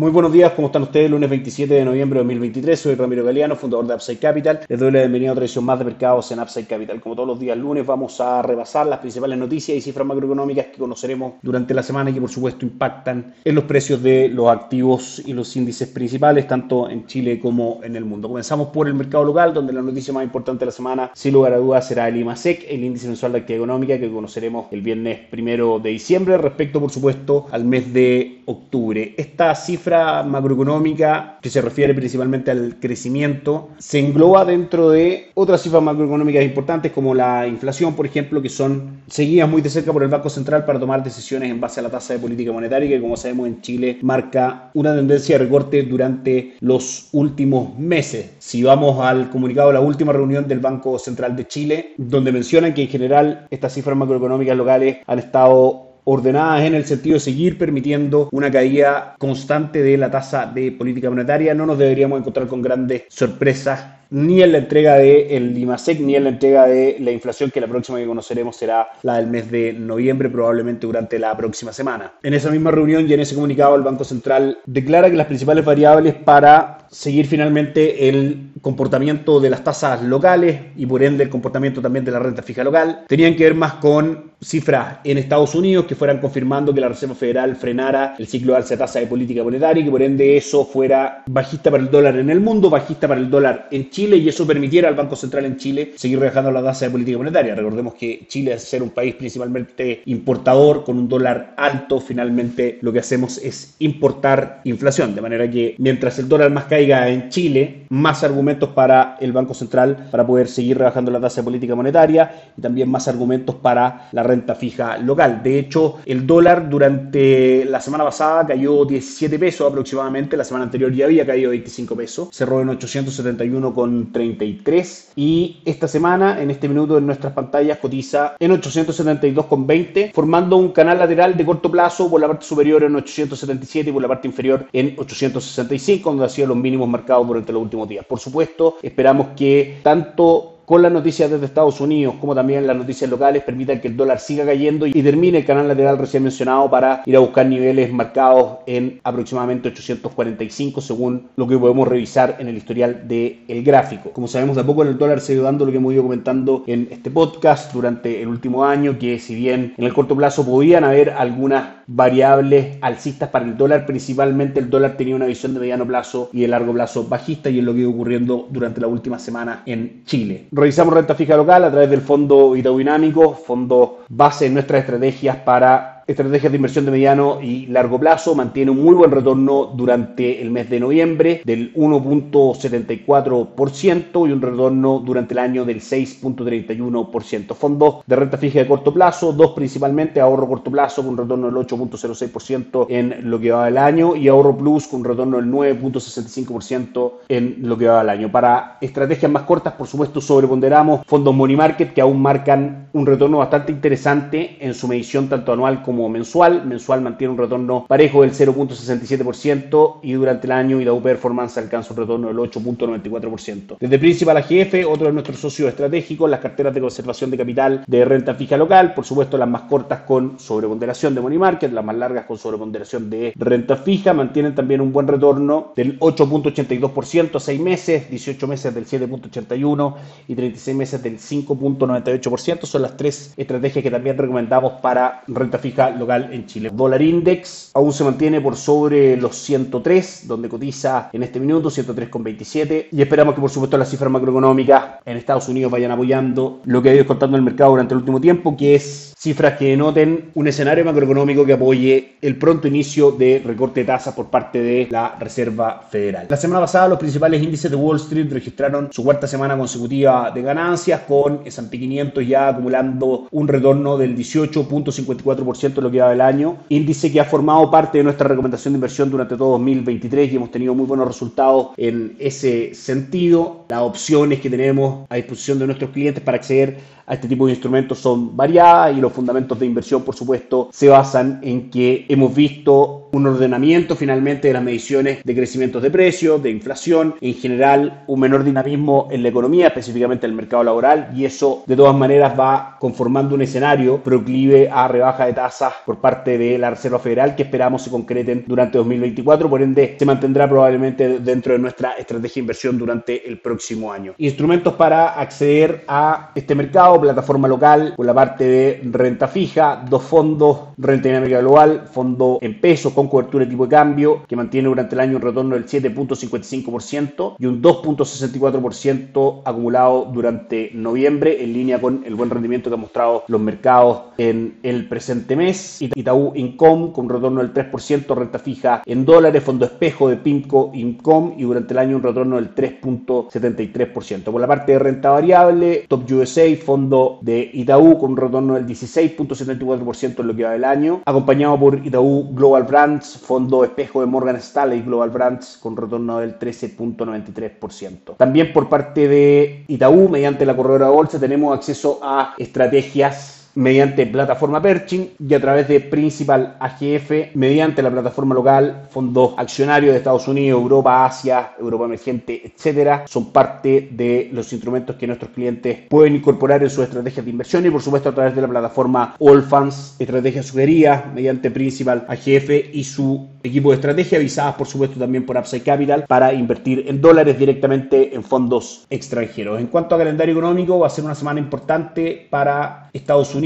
Muy buenos días, ¿cómo están ustedes? Lunes 27 de noviembre de 2023, soy Ramiro Galeano, fundador de Upside Capital. Les doy la bienvenida a otra edición más de mercados en Upside Capital. Como todos los días lunes vamos a repasar las principales noticias y cifras macroeconómicas que conoceremos durante la semana y que por supuesto impactan en los precios de los activos y los índices principales, tanto en Chile como en el mundo. Comenzamos por el mercado local, donde la noticia más importante de la semana, sin lugar a dudas, será el IMASEC, el índice mensual de actividad económica que conoceremos el viernes primero de diciembre, respecto por supuesto al mes de octubre. Esta cifra macroeconómica que se refiere principalmente al crecimiento, se engloba dentro de otras cifras macroeconómicas importantes como la inflación, por ejemplo, que son seguidas muy de cerca por el Banco Central para tomar decisiones en base a la tasa de política monetaria, que como sabemos en Chile marca una tendencia de recorte durante los últimos meses. Si vamos al comunicado de la última reunión del Banco Central de Chile, donde mencionan que en general estas cifras macroeconómicas locales han estado ordenadas en el sentido de seguir permitiendo una caída constante de la tasa de política monetaria. No nos deberíamos encontrar con grandes sorpresas ni en la entrega del de IMASEC ni en la entrega de la inflación, que la próxima que conoceremos será la del mes de noviembre, probablemente durante la próxima semana. En esa misma reunión y en ese comunicado, el Banco Central declara que las principales variables para seguir finalmente el comportamiento de las tasas locales y por ende el comportamiento también de la renta fija local tenían que ver más con cifras en Estados Unidos que fueran confirmando que la Reserva Federal frenara el ciclo de alza de tasa de política monetaria y que por ende eso fuera bajista para el dólar en el mundo, bajista para el dólar en Chile y eso permitiera al Banco Central en Chile seguir rebajando la tasa de política monetaria. Recordemos que Chile, es ser un país principalmente importador con un dólar alto, finalmente lo que hacemos es importar inflación. De manera que mientras el dólar más caiga en Chile, más argumentos para el Banco Central para poder seguir rebajando la tasa de política monetaria y también más argumentos para la renta fija local. De hecho, el dólar durante la semana pasada cayó 17 pesos aproximadamente, la semana anterior ya había caído 25 pesos, cerró en 871 con 33 y esta semana en este minuto en nuestras pantallas cotiza en 872,20 formando un canal lateral de corto plazo por la parte superior en 877 y por la parte inferior en 865 donde ha sido los mínimos marcados durante los últimos días. Por supuesto, esperamos que tanto con las noticias desde Estados Unidos, como también las noticias locales, permitan que el dólar siga cayendo y termine el canal lateral recién mencionado para ir a buscar niveles marcados en aproximadamente 845, según lo que podemos revisar en el historial del gráfico. Como sabemos, de a poco el dólar se ha ido dando lo que hemos ido comentando en este podcast durante el último año, que si bien en el corto plazo podían haber algunas variables alcistas para el dólar, principalmente el dólar tenía una visión de mediano plazo y de largo plazo bajista y es lo que iba ocurriendo durante la última semana en Chile. Revisamos renta fija local a través del fondo hidrodinámico, fondo base en nuestras estrategias para estrategias de inversión de mediano y largo plazo, mantiene un muy buen retorno durante el mes de noviembre del 1.74% y un retorno durante el año del 6.31%. Fondos de renta fija de corto plazo, dos principalmente, ahorro corto plazo con un retorno del 8.06% en lo que va del año y ahorro plus con un retorno del 9.65% en lo que va del año. Para estrategias más cortas, por supuesto, sobreponderamos fondos money market que aún marcan un retorno bastante interesante en su medición tanto anual como mensual. Mensual mantiene un retorno parejo del 0.67% y durante el año IDAU Performance alcanza un retorno del 8.94%. Desde Principal AGF, otro de nuestros socios estratégicos, las carteras de conservación de capital de renta fija local, por supuesto las más cortas con sobreponderación de money market, las más largas con sobreponderación de renta fija, mantienen también un buen retorno del 8.82% a 6 meses, 18 meses del 7.81% y 36 meses del 5.98%. Son las tres estrategias que también recomendamos para renta fija local en Chile. Dólar index aún se mantiene por sobre los 103, donde cotiza en este minuto 103,27 y esperamos que por supuesto las cifras macroeconómicas en Estados Unidos vayan apoyando lo que ha ido contando el mercado durante el último tiempo, que es cifras que denoten un escenario macroeconómico que apoye el pronto inicio de recorte de tasas por parte de la Reserva Federal. La semana pasada los principales índices de Wall Street registraron su cuarta semana consecutiva de ganancias con S&P 500 ya acumulando un retorno del 18.54% en lo que va del año, índice que ha formado parte de nuestra recomendación de inversión durante todo 2023 y hemos tenido muy buenos resultados en ese sentido. Las opciones que tenemos a disposición de nuestros clientes para acceder a este tipo de instrumentos son variadas y los fundamentos de inversión, por supuesto, se basan en que hemos visto un ordenamiento finalmente de las mediciones de crecimientos de precios, de inflación, en general un menor dinamismo en la economía, específicamente en el mercado laboral, y eso de todas maneras va conformando un escenario proclive a rebaja de tasas por parte de la Reserva Federal que esperamos se concreten durante 2024, por ende se mantendrá probablemente dentro de nuestra estrategia de inversión durante el próximo año. Instrumentos para acceder a este mercado plataforma local con la parte de renta fija, dos fondos, renta dinámica global, fondo en pesos con cobertura de tipo de cambio, que mantiene durante el año un retorno del 7.55% y un 2.64% acumulado durante noviembre, en línea con el buen rendimiento que han mostrado los mercados en el presente mes. Itaú Income con un retorno del 3%, renta fija en dólares, fondo espejo de PIMCO Income y durante el año un retorno del 3.73%. Por la parte de renta variable, Top USA, fondo de Itaú con un retorno del 16.74% en lo que va del año, acompañado por Itaú Global Brands, fondo espejo de Morgan Stanley Global Brands con retorno del 13.93%. También por parte de Itaú, mediante la corredora de bolsa, tenemos acceso a estrategias mediante plataforma Pershing y a través de Principal AGF mediante la plataforma local, fondos accionarios de Estados Unidos, Europa, Asia, Europa emergente, etcétera, son parte de los instrumentos que nuestros clientes pueden incorporar en sus estrategias de inversión y por supuesto a través de la plataforma All Funds, estrategia sugerida mediante Principal AGF y su equipo de estrategia, avisadas por supuesto también por Upside Capital para invertir en dólares directamente en fondos extranjeros. En cuanto a calendario económico, va a ser una semana importante para Estados Unidos.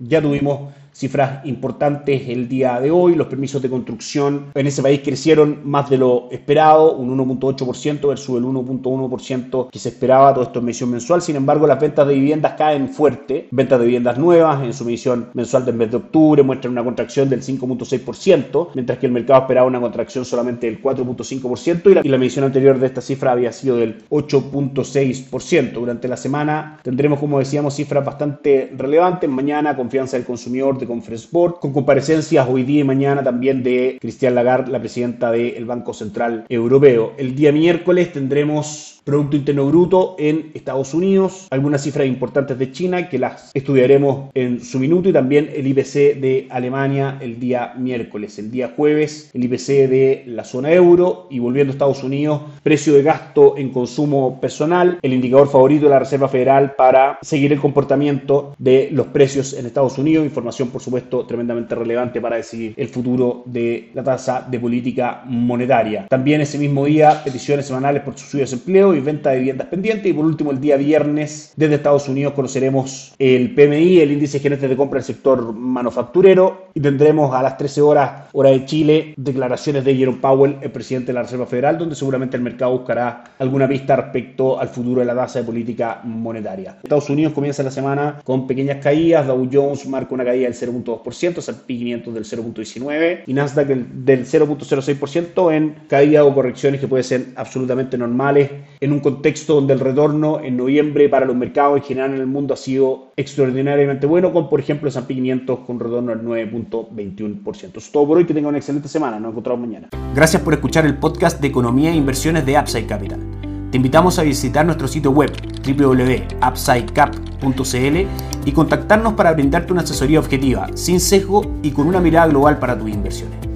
Ya tuvimos cifras importantes el día de hoy. Los permisos de construcción en ese país crecieron más de lo esperado, un 1.8% versus el 1.1% que se esperaba, todo esto en medición mensual. Sin embargo, las ventas de viviendas caen fuerte. Ventas de viviendas nuevas en su medición mensual del mes de octubre muestran una contracción del 5.6%, mientras que el mercado esperaba una contracción solamente del 4.5% y la, y la medición anterior de esta cifra había sido del 8.6%. Durante la semana tendremos, como decíamos, cifras bastante relevantes. Mañana, confianza del consumidor Conference Board, con comparecencias hoy día y mañana también de Christian Lagarde, la presidenta del Banco Central Europeo. El día miércoles tendremos Producto Interno Bruto en Estados Unidos, algunas cifras importantes de China que las estudiaremos en su minuto y también el IPC de Alemania el día miércoles. El día jueves el IPC de la zona euro y volviendo a Estados Unidos, precio de gasto en consumo personal, el indicador favorito de la Reserva Federal para seguir el comportamiento de los precios en Estados Unidos, información por supuesto tremendamente relevante para decidir el futuro de la tasa de política monetaria. También ese mismo día peticiones semanales por subsidio de desempleo venta de viviendas pendientes. Y por último, el día viernes, desde Estados Unidos, conoceremos el PMI, el índice gerente de compra del sector manufacturero. Y tendremos a las 13 horas, hora de Chile, declaraciones de Jerome Powell, el presidente de la Reserva Federal, donde seguramente el mercado buscará alguna pista respecto al futuro de la tasa de política monetaria. Estados Unidos comienza la semana con pequeñas caídas. Dow Jones marca una caída del 0.2%, S&P 500 del 0.19% y Nasdaq del 0.06% en caídas o correcciones que pueden ser absolutamente normales un contexto donde el retorno en noviembre para los mercados en general en el mundo ha sido extraordinariamente bueno, con por ejemplo el S&P 500 con retorno al 9.21%. Eso es todo por hoy, que tengan una excelente semana, nos encontramos mañana. Gracias por escuchar el podcast de Economía e Inversiones de Upside Capital. Te invitamos a visitar nuestro sitio web www.upsidecap.cl y contactarnos para brindarte una asesoría objetiva, sin sesgo y con una mirada global para tus inversiones.